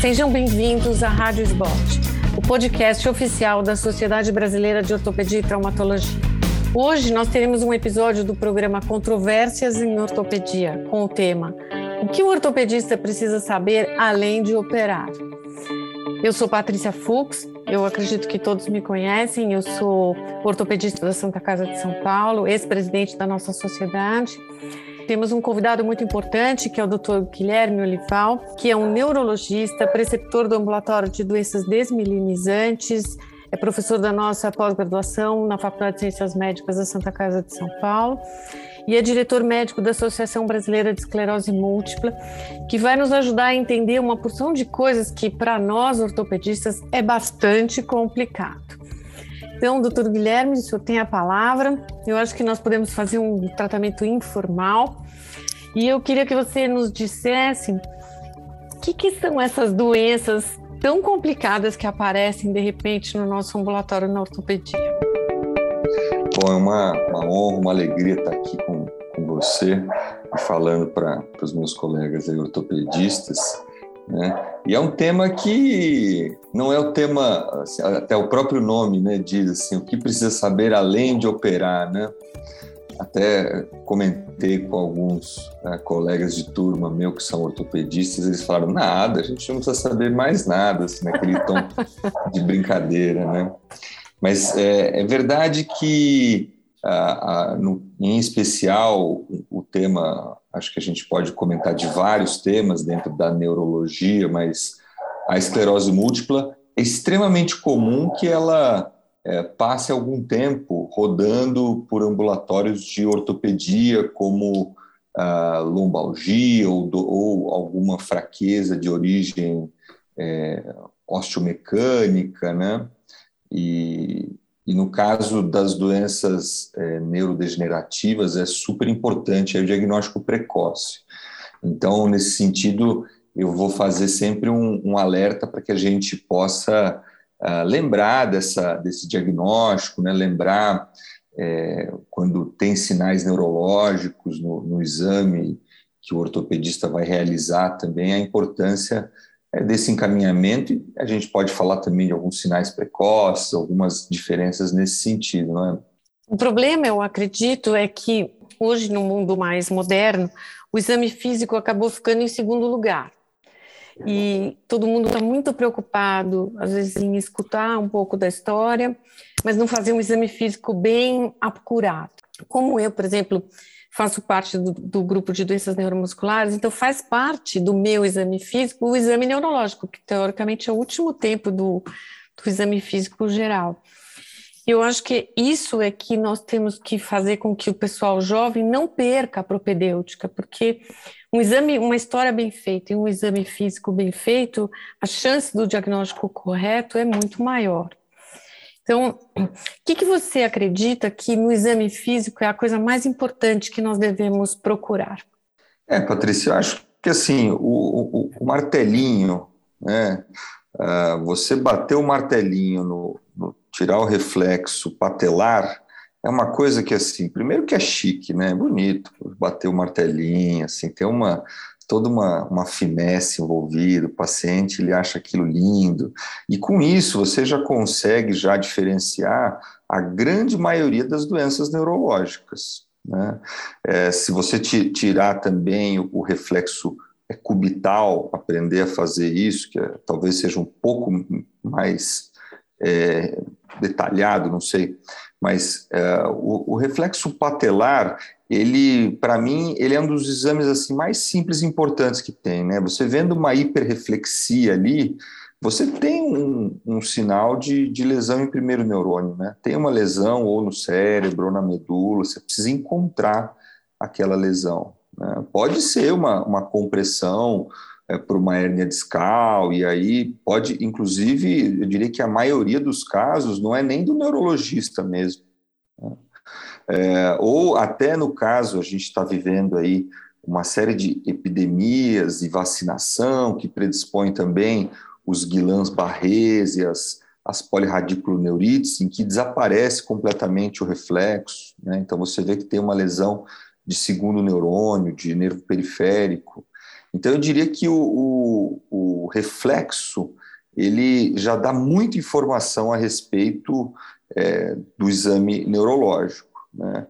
sejam bem-vindos à Rádio Esbote, o podcast oficial da Sociedade Brasileira de Ortopedia e Traumatologia. Hoje nós teremos um episódio do programa Controvérsias em Ortopedia, com o tema O que o ortopedista precisa saber além de operar? Eu sou Patrícia Fux, eu acredito que todos me conhecem, eu sou ortopedista da Santa Casa de São Paulo, ex-presidente da nossa sociedade temos um convidado muito importante, que é o Dr. Guilherme Olival, que é um neurologista, preceptor do ambulatório de doenças desmilinizantes, é professor da nossa pós-graduação na Faculdade de Ciências Médicas da Santa Casa de São Paulo e é diretor médico da Associação Brasileira de Esclerose Múltipla, que vai nos ajudar a entender uma porção de coisas que, para nós ortopedistas, é bastante complicado. Então, doutor Guilherme, o senhor tem a palavra. Eu acho que nós podemos fazer um tratamento informal. E eu queria que você nos dissesse o que, que são essas doenças tão complicadas que aparecem de repente no nosso ambulatório na ortopedia. Bom, é uma, uma honra, uma alegria estar aqui com, com você e falando para os meus colegas ortopedistas. Né? E é um tema que não é o tema, assim, até o próprio nome né, diz assim, o que precisa saber além de operar. Né? Até comentei com alguns né, colegas de turma meu que são ortopedistas, eles falaram, nada, a gente não precisa saber mais nada, assim, naquele tom de brincadeira. Né? Mas é, é verdade que, a, a, no, em especial, o, tema acho que a gente pode comentar de vários temas dentro da neurologia, mas a esclerose múltipla é extremamente comum que ela é, passe algum tempo rodando por ambulatórios de ortopedia, como a lombalgia ou, do, ou alguma fraqueza de origem é, osteomecânica, né? E, e no caso das doenças é, neurodegenerativas, é super importante o diagnóstico precoce. Então, nesse sentido, eu vou fazer sempre um, um alerta para que a gente possa uh, lembrar dessa, desse diagnóstico, né? lembrar é, quando tem sinais neurológicos no, no exame que o ortopedista vai realizar também, a importância é, desse encaminhamento e a gente pode falar também de alguns sinais precoces, algumas diferenças nesse sentido, não é? O problema, eu acredito, é que hoje no mundo mais moderno, o exame físico acabou ficando em segundo lugar. E todo mundo está muito preocupado, às vezes, em escutar um pouco da história, mas não fazer um exame físico bem apurado. Como eu, por exemplo, faço parte do, do, grupo de doenças neuromusculares, então faz parte do meu exame físico o exame neurológico, que teoricamente é o último tempo do, do exame físico geral. Eu acho que isso é que nós temos que fazer com que o pessoal jovem não perca a propedêutica, porque um exame, uma história bem feita e um exame físico bem feito, a chance do diagnóstico correto é muito maior. Então, o que, que você acredita que no exame físico é a coisa mais importante que nós devemos procurar? É, Patrícia, eu acho que assim, o, o, o martelinho, né? Uh, você bater o martelinho no, no, tirar o reflexo patelar é uma coisa que assim, primeiro que é chique, né? É bonito bater o martelinho, assim, tem uma toda uma, uma finesse envolvida, o paciente ele acha aquilo lindo, e com isso você já consegue já diferenciar a grande maioria das doenças neurológicas. Né? É, se você tirar também o, o reflexo cubital, aprender a fazer isso, que é, talvez seja um pouco mais é, detalhado, não sei, mas é, o, o, reflexo patelar ele, para mim, ele é um dos exames assim mais simples e importantes que tem, né? Você vendo uma hiperreflexia ali, você tem um, um sinal de, de, lesão em primeiro neurônio, né? Tem uma lesão ou no cérebro ou na medula, você precisa encontrar aquela lesão. Né? Pode ser uma, uma compressão é, por uma hérnia discal, e aí pode, inclusive, eu diria que a maioria dos casos não é nem do neurologista mesmo. Né? É, ou até no caso, a gente está vivendo aí uma série de epidemias e vacinação que predispõem também os guilãs barrés e as, as polirradiculoneurites, em que desaparece completamente o reflexo. Né? Então, você vê que tem uma lesão de segundo neurônio, de nervo periférico. Então, eu diria que o, o, o reflexo ele já dá muita informação a respeito é, do exame neurológico. Né?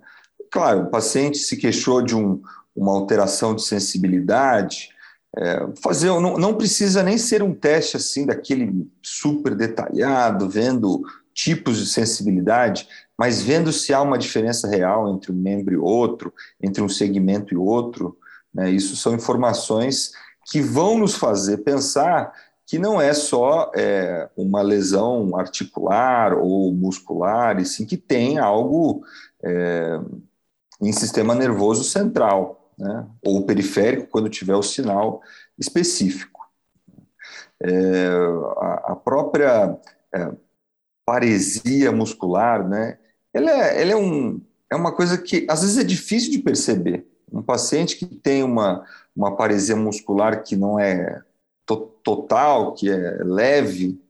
Claro, o paciente se queixou de um, uma alteração de sensibilidade, é, fazer não, não, precisa nem ser um teste assim daquele super detalhado, vendo tipos de sensibilidade, mas vendo se há uma diferença real entre um membro e outro, entre um segmento e outro. Né, isso são informações que vão nos fazer pensar que não é só é, uma lesão articular ou muscular, e sim que tem algo é, em sistema nervoso central, né? ou periférico, quando tiver o sinal específico. É, a, a, própria é, paresia muscular, né? ela, é, ela é, um, é uma coisa que às vezes é difícil de perceber. Um paciente que tem uma, uma paresia muscular que não é to, total, que é leve,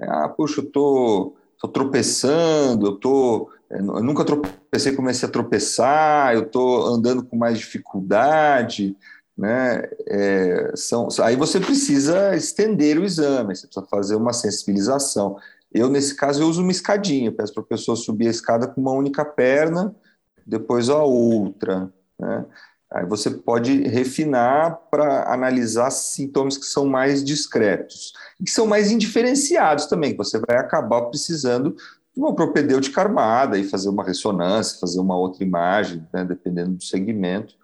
é, ah, puxa, eu tô, tô tropeçando, eu tô eu nunca tropecei, comecei a tropeçar, eu estou andando com mais dificuldade, né? É, são, aí você precisa estender o exame, você precisa fazer uma sensibilização. Eu, nesse caso, eu uso uma escadinha, peço para a pessoa subir a escada com uma única perna, depois a outra. Né? Aí você pode refinar para analisar sintomas que são mais discretos que são mais indiferenciados também, que você vai acabar precisando uma propedêutica armada e fazer uma ressonância, fazer uma outra imagem, né, dependendo do segmento,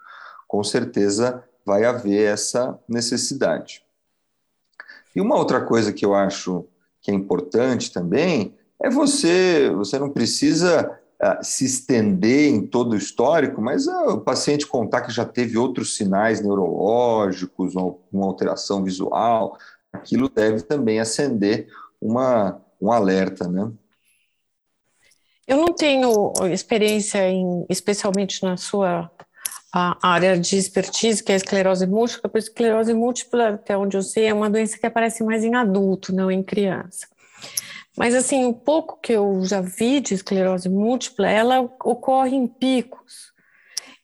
com certeza vai haver essa necessidade. E uma outra coisa que eu acho que é importante também é você, você não precisa uh, se estender em todo o histórico, mas uh, o paciente contar que já teve outros sinais neurológicos, uma, uma alteração visual, aquilo deve também acender uma, um alerta, né? Eu não tenho experiência em, especialmente na sua área de expertise, que é a esclerose múltipla, porque esclerose múltipla, até onde eu sei, é uma doença que aparece mais em adulto, não em criança. Mas, assim, o pouco que eu já vi de esclerose múltipla, ela ocorre em picos.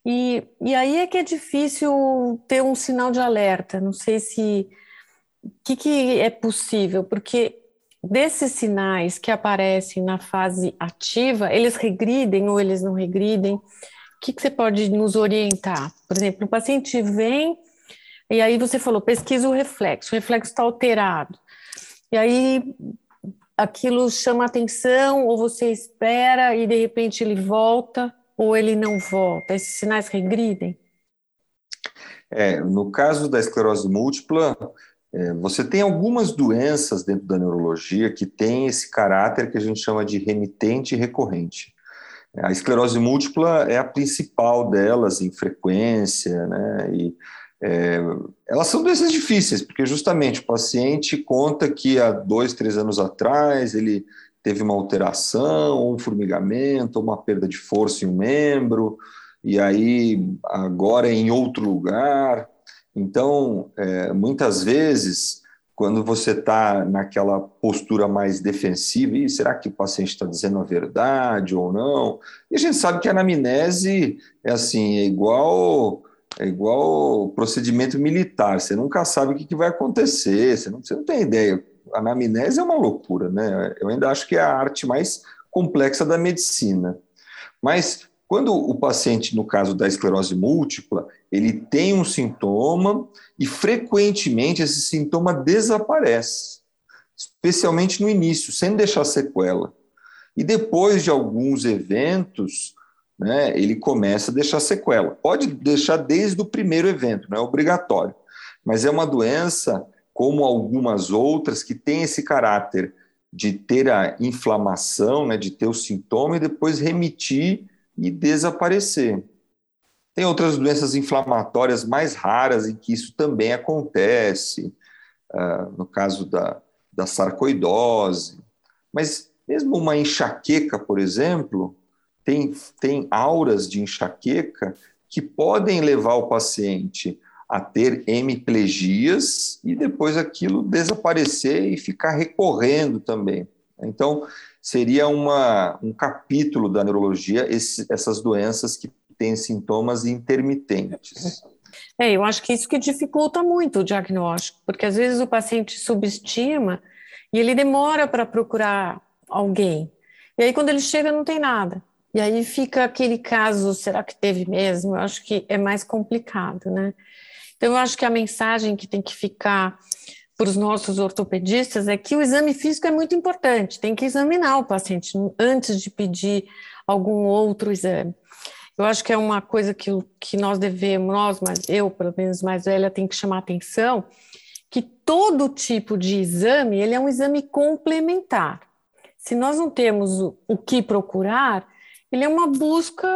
E, e aí é que é difícil ter um sinal de alerta. Não sei se. O que, que é possível? Porque desses sinais que aparecem na fase ativa, eles regridem ou eles não regridem? O que, que você pode nos orientar? Por exemplo, o paciente vem e aí você falou, pesquisa o reflexo, o reflexo está alterado. E aí aquilo chama atenção, ou você espera e de repente ele volta, ou ele não volta. Esses sinais regridem? É, no caso da esclerose múltipla, você tem algumas doenças dentro da neurologia que têm esse caráter que a gente chama de remitente e recorrente. A esclerose múltipla é a principal delas em frequência, né? E é, elas são doenças difíceis, porque justamente o paciente conta que há dois, três anos atrás ele teve uma alteração, um formigamento, uma perda de força em um membro, e aí agora é em outro lugar. Então, é, muitas vezes, quando você está naquela postura mais defensiva, e será que o paciente está dizendo a verdade ou não? E a gente sabe que a anamnese é assim, é igual é igual procedimento militar, você nunca sabe o que, vai acontecer, você não, você não tem ideia. A anamnese é uma loucura, né? Eu ainda acho que é a arte mais complexa da medicina. Mas quando o paciente, no caso da esclerose múltipla, ele tem um sintoma e frequentemente esse sintoma desaparece, especialmente no início, sem deixar sequela. E depois de alguns eventos, né, ele começa a deixar sequela. Pode deixar desde o primeiro evento, não é obrigatório, mas é uma doença, como algumas outras, que tem esse caráter de ter a inflamação, né, de ter o sintoma e depois remitir e desaparecer. Tem outras doenças inflamatórias mais raras em que isso também acontece, uh, no caso da, da sarcoidose. Mas mesmo uma enxaqueca, por exemplo, tem, tem auras de enxaqueca que podem levar o paciente a ter hemiplegias e depois aquilo desaparecer e ficar recorrendo também. Então, seria uma, um capítulo da neurologia esse, essas doenças que têm sintomas intermitentes. É, eu acho que isso que dificulta muito o diagnóstico, porque às vezes o paciente subestima e ele demora para procurar alguém. E aí quando ele chega não tem nada. E aí fica aquele caso, será que teve mesmo? Eu acho que é mais complicado, né? Então eu acho que a mensagem que tem que ficar para os nossos ortopedistas é que o exame físico é muito importante, tem que examinar o paciente antes de pedir algum outro exame. Eu acho que é uma coisa que, que nós devemos, nós, mas eu, pelo menos mais velha, tem que chamar atenção, que todo tipo de exame, ele é um exame complementar. Se nós não temos o, o que procurar, ele é uma busca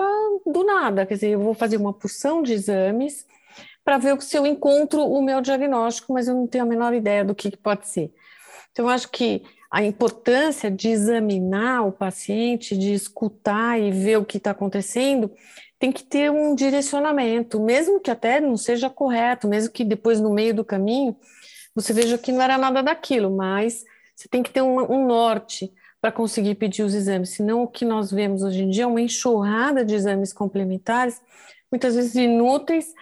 do nada, quer dizer, eu vou fazer uma porção de exames para ver se eu encontro o meu diagnóstico, mas eu não tenho a menor ideia do que, que pode ser. Então, eu acho que a importância de examinar o paciente, de escutar e ver o que está acontecendo, tem que ter um direcionamento, mesmo que até não seja correto, mesmo que depois no meio do caminho você veja que não era nada daquilo, mas você tem que ter um, um norte para conseguir pedir os exames, senão o que nós vemos hoje em dia é uma enxurrada de exames complementares, muitas vezes inúteis,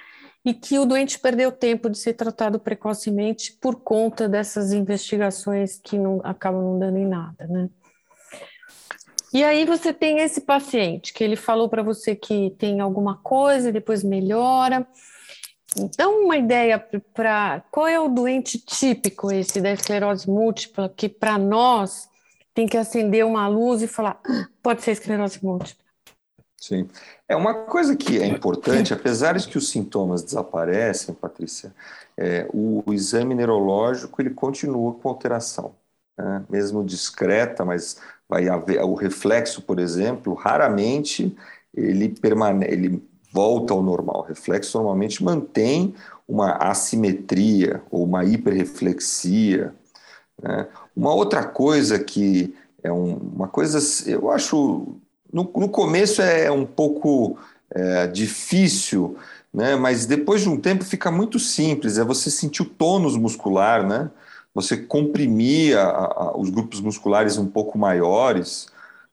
e que o doente perdeu tempo de ser tratado precocemente por conta dessas investigações que não acabam não dando em nada, né? E aí você tem esse paciente que ele falou para você que tem alguma coisa, depois melhora. Dá uma ideia para qual é o doente típico esse da esclerose múltipla que para nós tem que acender uma luz e falar ah, pode ser esclerose múltipla. Sim. É uma coisa que é importante, apesar de que os sintomas desaparecem, Patrícia, é, o, o, exame neurológico ele continua com alteração, né? mesmo discreta, mas vai haver o reflexo, por exemplo, raramente ele permanece, ele volta ao normal. O reflexo normalmente mantém uma assimetria ou uma hiperreflexia. Né? Uma outra coisa que é um, uma coisa, eu acho no, no começo é um pouco é, difícil, né? mas depois de um tempo fica muito simples. É você sentir o tônus muscular, né? você comprimir a, a, os grupos musculares um pouco maiores.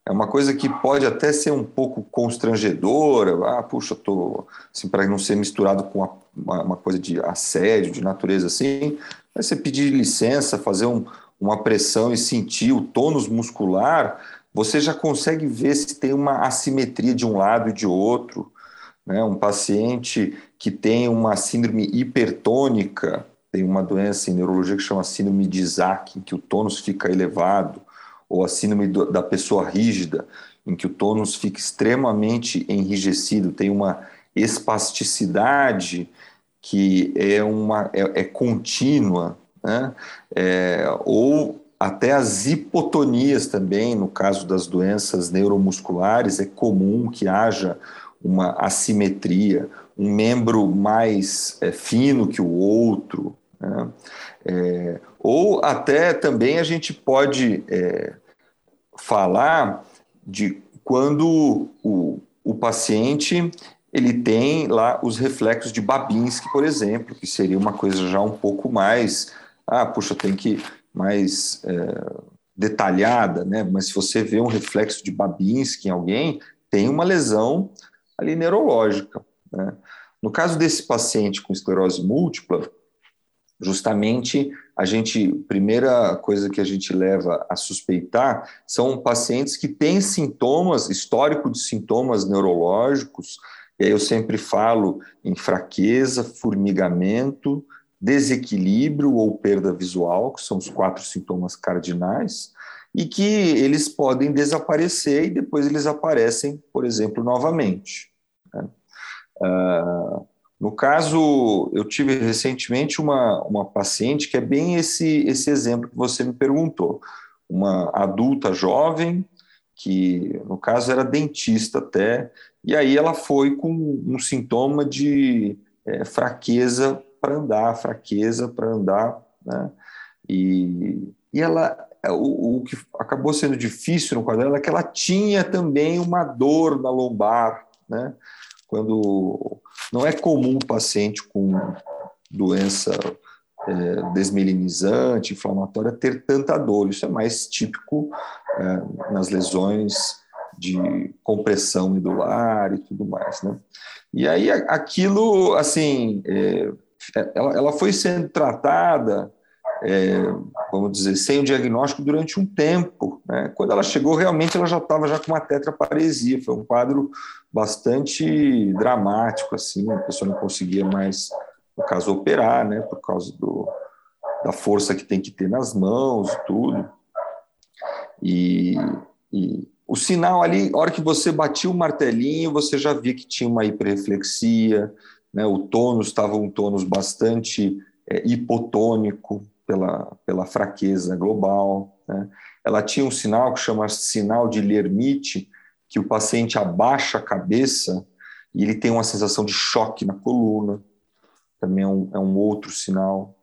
É uma coisa que pode até ser um pouco constrangedora. Ah, puxa, tô assim, para não ser misturado com uma, uma, coisa de assédio, de natureza assim. Aí você pedir licença, fazer um, uma pressão e sentir o tônus muscular você já consegue ver se tem uma assimetria de um lado e de outro. Né? Um paciente que tem uma síndrome hipertônica, tem uma doença em neurologia que chama síndrome de Isaac, em que o tônus fica elevado, ou a síndrome da pessoa rígida, em que o tônus fica extremamente enrijecido, tem uma espasticidade que é, uma, é, é contínua, né? É, ou até as hipotonias também, no caso das doenças neuromusculares, é comum que haja uma assimetria, um membro mais é, fino que o outro. Né? É, ou até também a gente pode é, falar de quando o, o paciente ele tem lá os reflexos de Babinski, por exemplo, que seria uma coisa já um pouco mais, ah, puxa, tem que mais é, detalhada, né? mas se você vê um reflexo de Babinski em alguém, tem uma lesão ali neurológica. Né? No caso desse paciente com esclerose múltipla, justamente a gente, primeira coisa que a gente leva a suspeitar são pacientes que têm sintomas, histórico de sintomas neurológicos, e aí eu sempre falo em fraqueza, formigamento, desequilíbrio ou perda visual, que são os quatro sintomas cardinais, e que eles podem desaparecer e depois eles aparecem, por exemplo, novamente. Né? Uh, no caso, eu tive recentemente uma, uma paciente que é bem esse, esse exemplo que você me perguntou. Uma adulta jovem, que no caso era dentista até, e aí ela foi com um sintoma de é, fraqueza para andar, fraqueza para andar, né? E, e ela, o, o, que acabou sendo difícil no quadro dela é que ela tinha também uma dor na lombar, né? Quando não é comum o paciente com doença é, desmelinizante, inflamatória, ter tanta dor. Isso é mais típico é, nas lesões de compressão medular e tudo mais, né? E aí aquilo, assim, é, ela, ela foi sendo tratada, é, vamos dizer, sem o diagnóstico durante um tempo. Né? Quando ela chegou, realmente ela já estava já com uma tetraparesia. Foi um quadro bastante dramático, assim, a pessoa não conseguia mais, no caso, operar, né? Por causa do, da força que tem que ter nas mãos tudo. E, e o sinal ali, a hora que você batia o martelinho, você já via que tinha uma hiperreflexia, né? o tônus estava um tônus bastante é, hipotônico pela, pela fraqueza global. Né? Ela tinha um sinal que chama sinal de Lermite, que o paciente abaixa a cabeça e ele tem uma sensação de choque na coluna, também é um, é um outro sinal.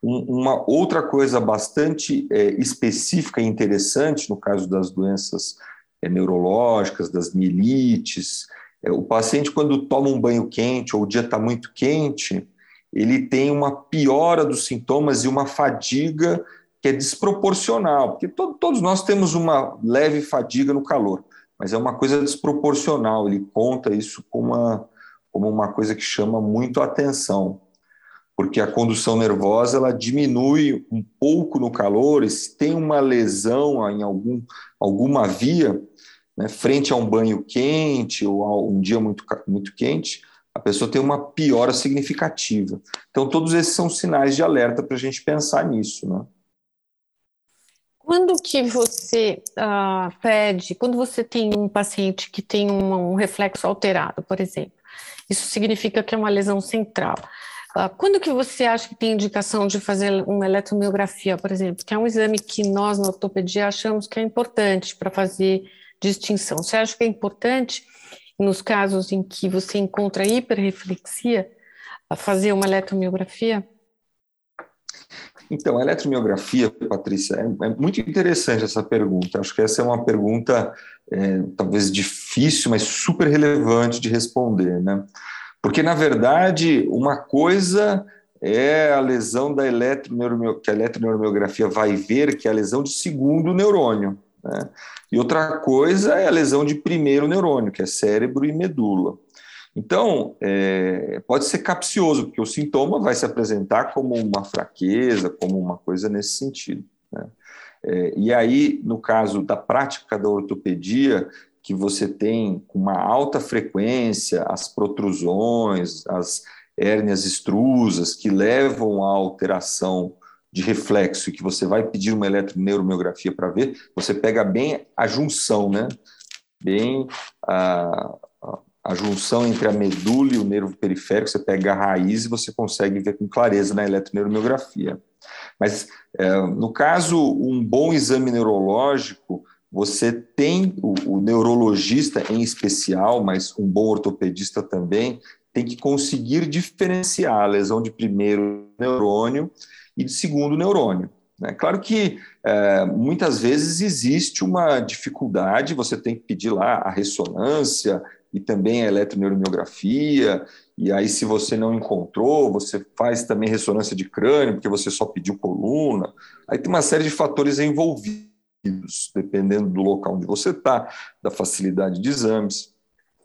Um, uma outra coisa bastante é, específica e interessante no caso das doenças é, neurológicas, das mielites. É, o paciente, quando toma um banho quente ou o dia está muito quente, ele tem uma piora dos sintomas e uma fadiga que é desproporcional, porque to todos nós temos uma leve fadiga no calor, mas é uma coisa desproporcional. Ele conta isso como uma, como uma coisa que chama muito a atenção porque a condução nervosa ela diminui um pouco no calor, e se tem uma lesão em algum, alguma via, né, frente a um banho quente ou a um dia muito, muito quente, a pessoa tem uma piora significativa. Então, todos esses são sinais de alerta para a gente pensar nisso. Né? Quando que você uh, pede, quando você tem um paciente que tem um, um reflexo alterado, por exemplo, isso significa que é uma lesão central. Ah, quando que você acha que tem indicação de fazer uma eletromiografia, por exemplo, que é um exame que nós na ortopedia achamos que é importante para fazer distinção? Você acha que é importante, nos casos em que você encontra hiperreflexia, fazer uma eletromiografia? Então, a eletromiografia, Patrícia, é, é, muito interessante essa pergunta. Acho que essa é uma pergunta é, talvez difícil, mas super relevante de responder, né? Porque, na verdade, uma coisa é a lesão da eletroneuromio, que a eletroneuromiografia vai ver, que é a lesão de segundo neurônio. Né? E outra coisa é a lesão de primeiro neurônio, que é cérebro e medula. Então, é, pode ser capcioso, porque o sintoma vai se apresentar como uma fraqueza, como uma coisa nesse sentido. Né? É, e aí, no caso da prática da ortopedia, que você tem com uma alta frequência as protrusões, as hérnias extrusas, que levam à alteração de reflexo e que você vai pedir uma eletroneuromiografia para ver, você pega bem a junção, né? Bem a, a, junção entre a medula e o nervo periférico, você pega a raiz e você consegue ver com clareza na eletroneuromiografia. Mas, é, no caso, um bom exame neurológico, você tem o, neurologista em especial, mas um bom ortopedista também, tem que conseguir diferenciar a lesão de primeiro neurônio e de segundo neurônio. Né? Claro que é, muitas vezes existe uma dificuldade, você tem que pedir lá a ressonância e também a eletroneuromiografia, e aí se você não encontrou, você faz também ressonância de crânio, porque você só pediu coluna. Aí tem uma série de fatores envolvidos dependendo do local onde você está, da facilidade de exames.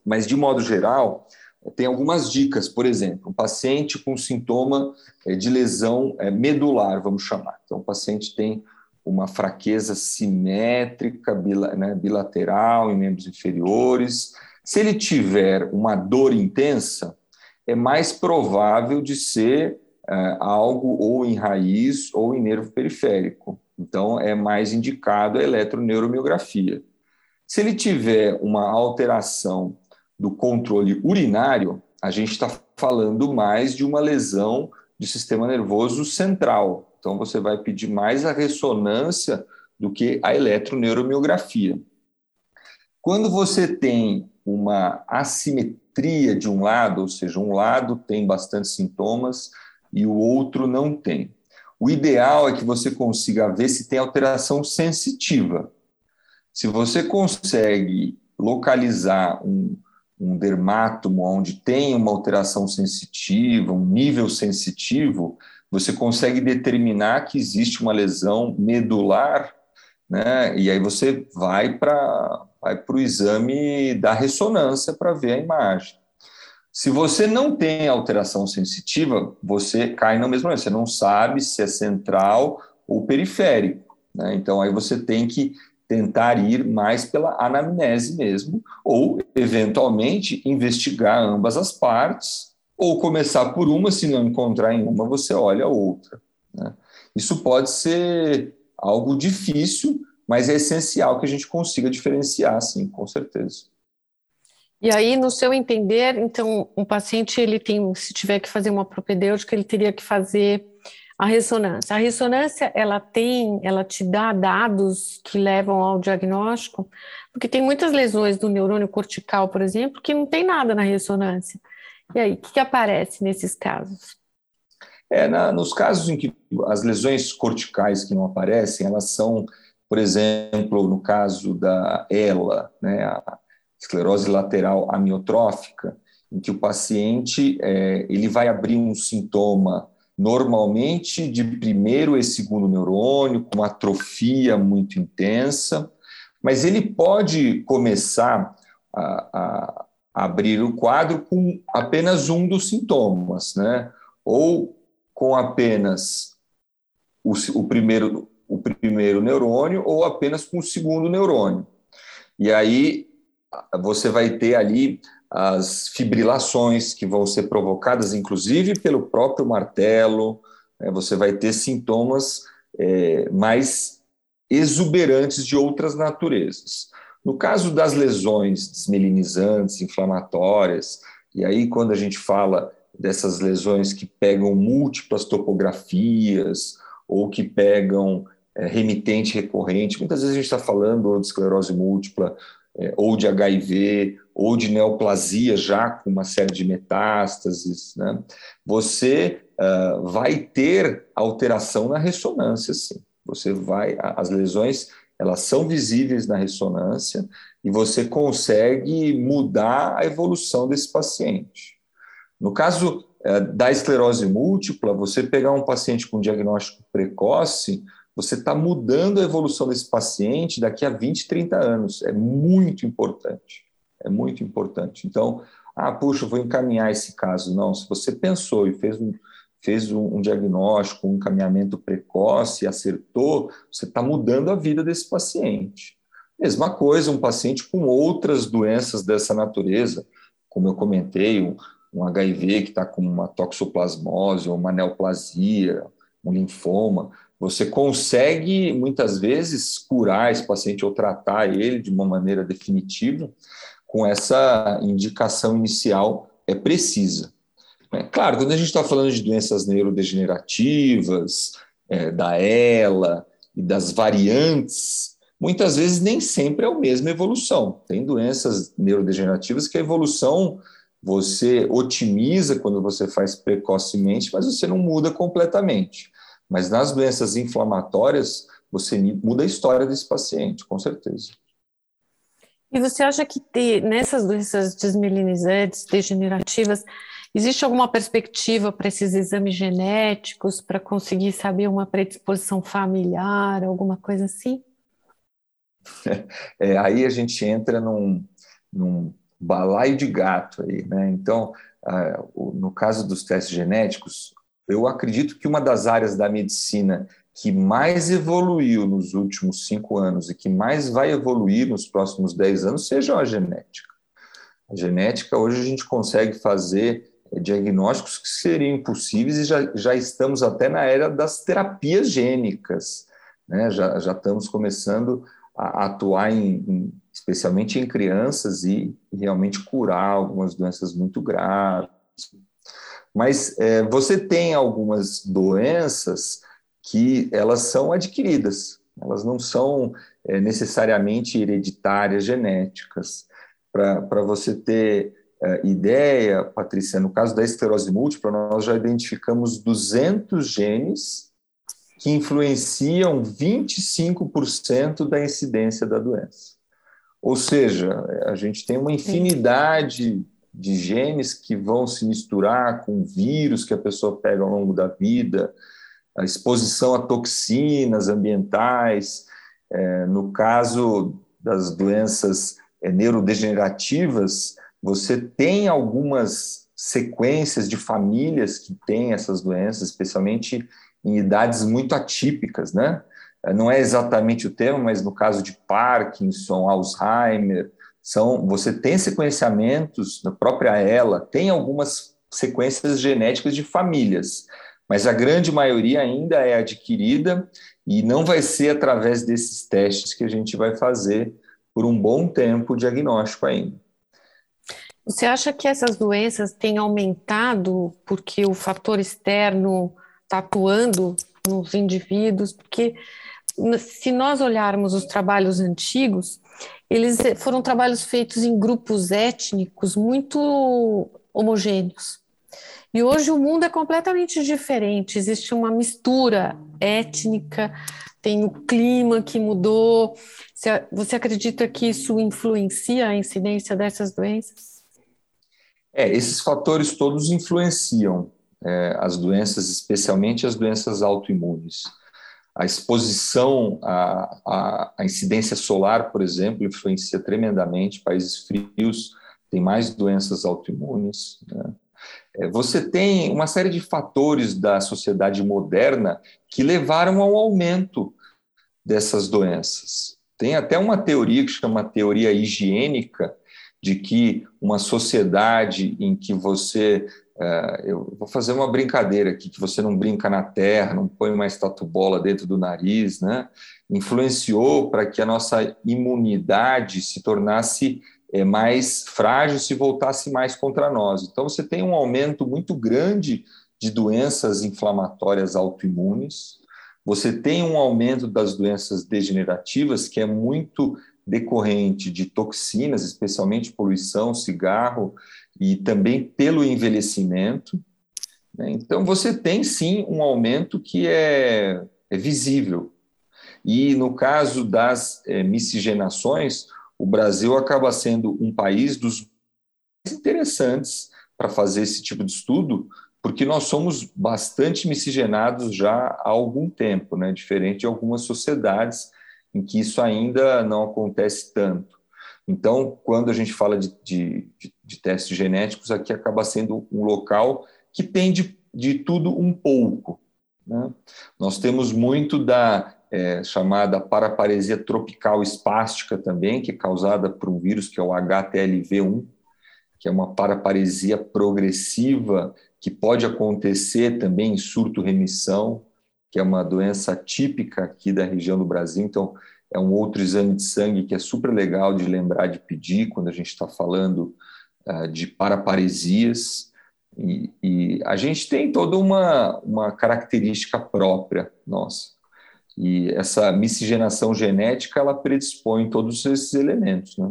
Mas, de modo geral, tem algumas dicas. Por exemplo, um paciente com sintoma eh, de lesão eh, medular, vamos chamar. Então, o paciente tem uma fraqueza simétrica, né, bilateral em membros inferiores. Se ele tiver uma dor intensa, é mais provável de ser é, algo ou em raiz ou em nervo periférico. Então, é mais indicado a eletroneuromiografia. Se ele tiver uma alteração do controle urinário, a gente está falando mais de uma lesão de sistema nervoso central. Então, você vai pedir mais a ressonância do que a eletroneuromiografia. Quando você tem uma assimetria de um lado, ou seja, um lado tem bastante sintomas e o outro não tem. O ideal é que você consiga ver se tem alteração sensitiva. Se você consegue localizar um, um dermátomo onde tem uma alteração sensitiva, um nível sensitivo, você consegue determinar que existe uma lesão medular, né? E aí você vai para vai para o exame da ressonância para ver a imagem. Se você não tem alteração sensitiva, você cai no mesmo você não sabe se é central ou periférico. Né? Então, aí você tem que tentar ir mais pela anamnese mesmo, ou, eventualmente, investigar ambas as partes, ou começar por uma, se não encontrar em uma, você olha a outra. Né? Isso pode ser algo difícil, mas é essencial que a gente consiga diferenciar, sim, com certeza. E aí, no seu entender, então, um paciente, ele tem, se tiver que fazer uma propedêutica, ele teria que fazer a ressonância. A ressonância, ela tem, ela te dá dados que levam ao diagnóstico, porque tem muitas lesões do neurônio cortical, por exemplo, que não tem nada na ressonância. E aí, o que, que aparece nesses casos? É, na, nos casos em que as lesões corticais que não aparecem, elas são, por exemplo, no caso da ELA, né, a esclerose lateral amiotrófica, em que o paciente é, ele vai abrir um sintoma normalmente de primeiro e segundo neurônio, com atrofia muito intensa, mas ele pode começar a, a, abrir o quadro com apenas um dos sintomas, né? Ou com apenas o, o, primeiro, o primeiro neurônio ou apenas com o segundo neurônio. E aí você vai ter ali as fibrilações que vão ser provocadas, inclusive pelo próprio martelo. Né? Você vai ter sintomas é, mais exuberantes de outras naturezas. No caso das lesões desmelinizantes, inflamatórias, e aí quando a gente fala dessas lesões que pegam múltiplas topografias ou que pegam é, remitente recorrente. Muitas vezes a gente está falando de esclerose múltipla, é, ou de HIV, ou de neoplasia já com uma série de metástases. Né? Você uh, vai ter alteração na ressonância, sim. Você vai, as lesões elas são visíveis na ressonância e você consegue mudar a evolução desse paciente. No caso é, da esclerose múltipla, você pegar um paciente com diagnóstico precoce, você está mudando a evolução desse paciente daqui a 20, 30 anos. É muito importante. É muito importante. Então, ah, puxa, vou encaminhar esse caso. Não, se você pensou e fez um, fez um, diagnóstico, um encaminhamento precoce acertou, você está mudando a vida desse paciente. Mesma coisa, um paciente com outras doenças dessa natureza, como eu comentei, um, um HIV que está com uma toxoplasmose ou uma neoplasia, um linfoma, você consegue muitas vezes curar esse paciente ou tratar ele de uma maneira definitiva com essa indicação inicial é precisa. É, claro, quando a gente está falando de doenças neurodegenerativas, é, da ELA e das variantes, muitas vezes nem sempre é a mesma evolução. Tem doenças neurodegenerativas que a evolução você otimiza quando você faz precocemente, mas você não muda completamente. Mas nas doenças inflamatórias, você muda a história desse paciente, com certeza. E você acha que ter, nessas doenças desmelinizantes, degenerativas, existe alguma perspectiva para esses exames genéticos, para conseguir saber uma predisposição familiar, alguma coisa assim? É, aí a gente entra num, num balaio de gato aí, né? Então, no caso dos testes genéticos, eu acredito que uma das áreas da medicina que mais evoluiu nos últimos cinco anos e que mais vai evoluir nos próximos dez anos seja a genética. A genética, hoje a gente consegue fazer eh, diagnósticos que seriam impossíveis e já, já estamos até na era das terapias gênicas. Né? Já, já estamos começando a atuar em, em especialmente em crianças, e, realmente curar algumas doenças muito graves. Mas é, você tem algumas doenças que elas são adquiridas, elas não são é, necessariamente hereditárias, genéticas. Para você ter é, ideia, Patrícia, no caso da esclerose múltipla, nós já identificamos 200 genes que influenciam 25% da incidência da doença. Ou seja, a gente tem uma infinidade de genes que vão se misturar com vírus que a pessoa pega ao longo da vida, a exposição a toxinas ambientais. É, no caso das doenças é, neurodegenerativas, você tem algumas sequências de famílias que têm essas doenças, especialmente em idades muito atípicas, né? É, não é exatamente o termo, mas no caso de Parkinson, Alzheimer, são, você tem sequenciamentos da própria ela, tem algumas sequências genéticas de famílias, mas a grande maioria ainda é adquirida e não vai ser através desses testes que a gente vai fazer por um bom tempo o diagnóstico ainda. Você acha que essas doenças têm aumentado porque o fator externo está atuando nos indivíduos? Porque se nós olharmos os trabalhos antigos, eles foram trabalhos feitos em grupos étnicos muito homogêneos. E hoje o mundo é completamente diferente, existe uma mistura étnica, tem o clima que mudou. Você acredita que isso influencia a incidência dessas doenças? É, esses fatores todos influenciam é, as doenças, especialmente as doenças autoimunes. A exposição à, incidência solar, por exemplo, influencia tremendamente. Países frios têm mais doenças autoimunes. Né? É, você tem uma série de fatores da sociedade moderna que levaram ao aumento dessas doenças. Tem até uma teoria que chama teoria higiênica, de que uma sociedade em que você. Uh, eu vou fazer uma brincadeira aqui, que você não brinca na terra, não põe mais tatu-bola dentro do nariz, né? influenciou para que a nossa imunidade se tornasse é, mais frágil, se voltasse mais contra nós. Então, você tem um aumento muito grande de doenças inflamatórias autoimunes, você tem um aumento das doenças degenerativas, que é muito decorrente de toxinas, especialmente poluição, cigarro, e também pelo envelhecimento. Né? Então, você tem sim um aumento que é, é visível. E no caso das é, miscigenações, o Brasil acaba sendo um país dos mais interessantes para fazer esse tipo de estudo, porque nós somos bastante miscigenados já há algum tempo, né? diferente de algumas sociedades em que isso ainda não acontece tanto. Então, quando a gente fala de, de, de testes genéticos, aqui acaba sendo um local que tem de, de tudo um pouco. Né? Nós temos muito da é, chamada paraparesia tropical espástica também, que é causada por um vírus que é o HTLV1, que é uma paraparesia progressiva que pode acontecer também em surto-remissão, que é uma doença típica aqui da região do Brasil. Então, é um outro exame de sangue que é super legal de lembrar de pedir quando a gente está falando uh, de paraparesias. E, e, a gente tem toda uma, uma característica própria nossa. E essa miscigenação genética, ela predispõe todos esses elementos, né?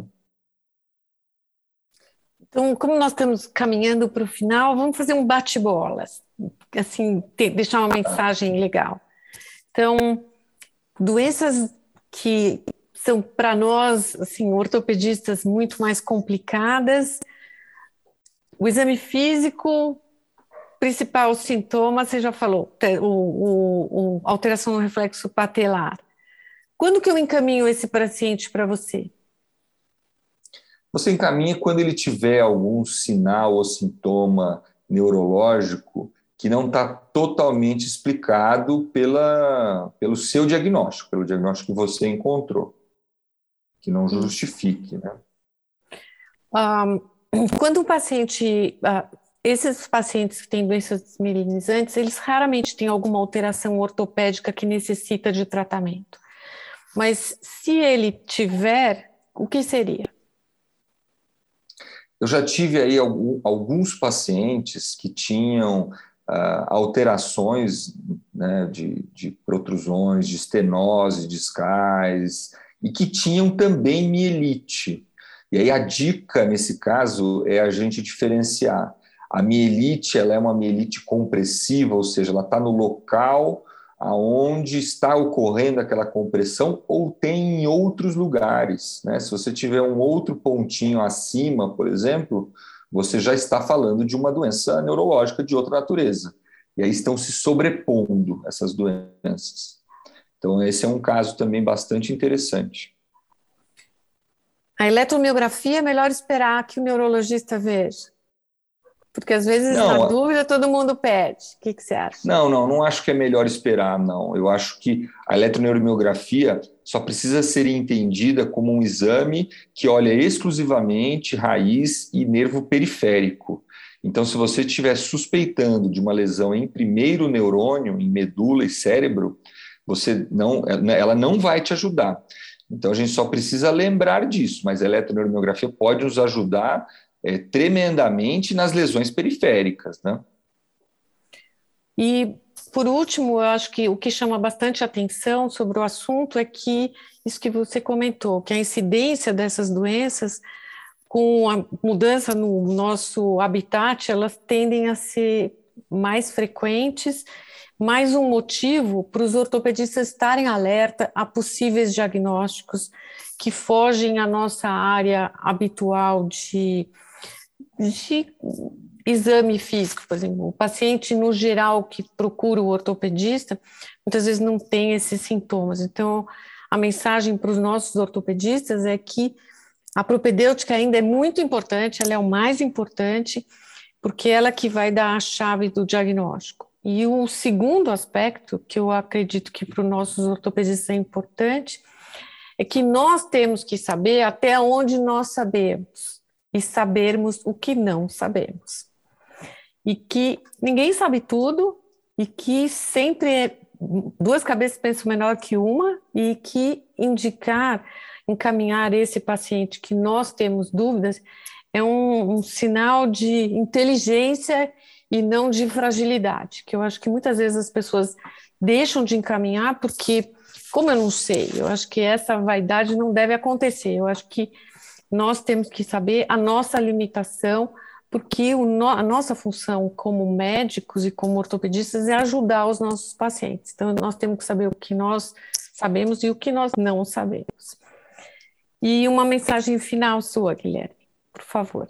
Então, como nós estamos caminhando para o final, vamos fazer um bate-bolas assim, ter, deixar uma mensagem legal. Então, doenças que são para nós, assim, ortopedistas muito mais complicadas. O exame físico, principal sintoma, você já falou, o, o, o alteração no reflexo patelar. Quando que eu encaminho esse paciente para você? Você encaminha quando ele tiver algum sinal ou sintoma neurológico que não está totalmente explicado pela, pelo seu diagnóstico, pelo diagnóstico que você encontrou, que não justifique, né? Um, quando um paciente, uh, esses pacientes que têm doenças mielinizantes, eles raramente têm alguma alteração ortopédica que necessita de tratamento. Mas se ele tiver, o que seria? Eu já tive aí alguns pacientes que tinham uh, alterações né, de, de protrusões, de estenose discais, e que tinham também mielite. E aí a dica nesse caso é a gente diferenciar. A mielite ela é uma mielite compressiva, ou seja, ela está no local aonde está ocorrendo aquela compressão ou tem em outros lugares. Né? Se você tiver um outro pontinho acima, por exemplo, você já está falando de uma doença neurológica de outra natureza. E aí estão se sobrepondo essas doenças. Então, esse é um caso também bastante interessante. A eletromiografia é melhor esperar que o neurologista veja. Porque às vezes, não, na dúvida, todo mundo pede. O que, que, você acha? Não, não, não acho que é melhor esperar, não. Eu acho que a eletroneuromiografia só precisa ser entendida como um exame que olha exclusivamente raiz e nervo periférico. Então, se você estiver suspeitando de uma lesão em primeiro neurônio, em medula e cérebro, você não, ela não vai te ajudar. Então, a gente só precisa lembrar disso, mas a eletroneuromiografia pode nos ajudar é, tremendamente nas lesões periféricas, né? E, por último, eu acho que o que chama bastante atenção sobre o assunto é que, isso que você comentou, que a incidência dessas doenças, com a mudança no nosso habitat, elas tendem a ser mais frequentes mais um motivo para os ortopedistas estarem alerta a possíveis diagnósticos que fogem à nossa área habitual de, de exame físico, por exemplo. O paciente, no geral, que procura o ortopedista, muitas vezes não tem esses sintomas. Então, a mensagem para os nossos ortopedistas é que a propedêutica ainda é muito importante, ela é o mais importante, porque ela que vai dar a chave do diagnóstico. E o segundo aspecto, que eu acredito que para os nossos ortopedistas é importante, é que nós temos que saber até onde nós sabemos e sabermos o que não sabemos. E que ninguém sabe tudo e que sempre é, duas cabeças pensam menor que uma e que indicar, encaminhar esse paciente que nós temos dúvidas é um, um sinal de inteligência e não de fragilidade, que eu acho que muitas vezes as pessoas deixam de encaminhar porque, como eu não sei, eu acho que essa vaidade não deve acontecer. Eu acho que nós temos que saber a nossa limitação, porque no, a nossa função como médicos e como ortopedistas é ajudar os nossos pacientes. Então, nós temos que saber o que nós sabemos e o que nós não sabemos. E uma mensagem final sua, Guilherme, por favor.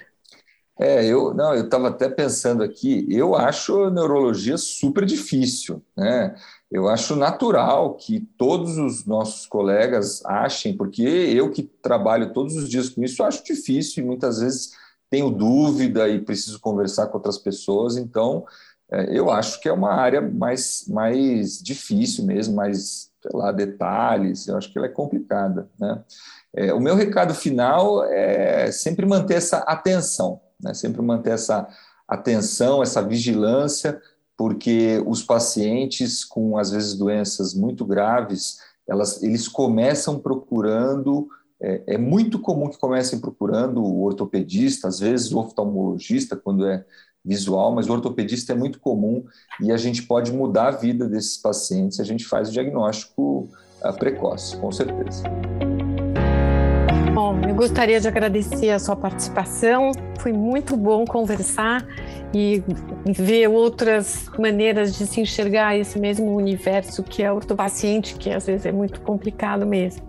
É, eu não, eu estava até pensando aqui, eu acho neurologia super difícil, né? Eu acho natural que todos os nossos colegas achem, porque eu que trabalho todos os dias com isso, acho difícil e muitas vezes tenho dúvida e preciso conversar com outras pessoas, então é, eu acho que é uma área mais, mais difícil mesmo, mais, sei lá, detalhes, eu acho que ela é complicada, né? É, o meu recado final é sempre manter essa atenção, né? Sempre manter essa atenção, essa vigilância, porque os pacientes com, às vezes, doenças muito graves, elas, eles começam procurando, é, é muito comum que comecem procurando o ortopedista, às vezes o oftalmologista, quando é visual, mas o ortopedista é muito comum e a gente pode mudar a vida desses pacientes se a gente faz o diagnóstico uh, precoce, com certeza. Bom, eu gostaria de agradecer a sua participação. Foi muito bom conversar e ver outras maneiras de se enxergar esse mesmo universo que é o do paciente, que às vezes é muito complicado mesmo.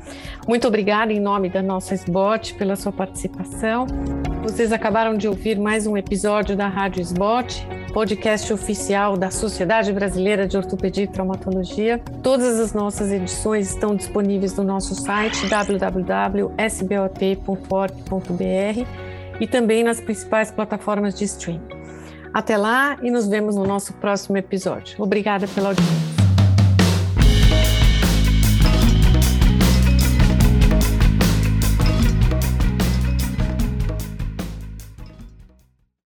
Muito obrigada em nome da nossa SBOT pela sua participação. Vocês acabaram de ouvir mais um episódio da Rádio SBOT podcast oficial da Sociedade Brasileira de Ortopedia e Traumatologia. Todas as nossas edições estão disponíveis no nosso site www.sbot.org.br e também nas principais plataformas de streaming. Até lá e nos vemos no nosso próximo episódio. Obrigada pela audiência.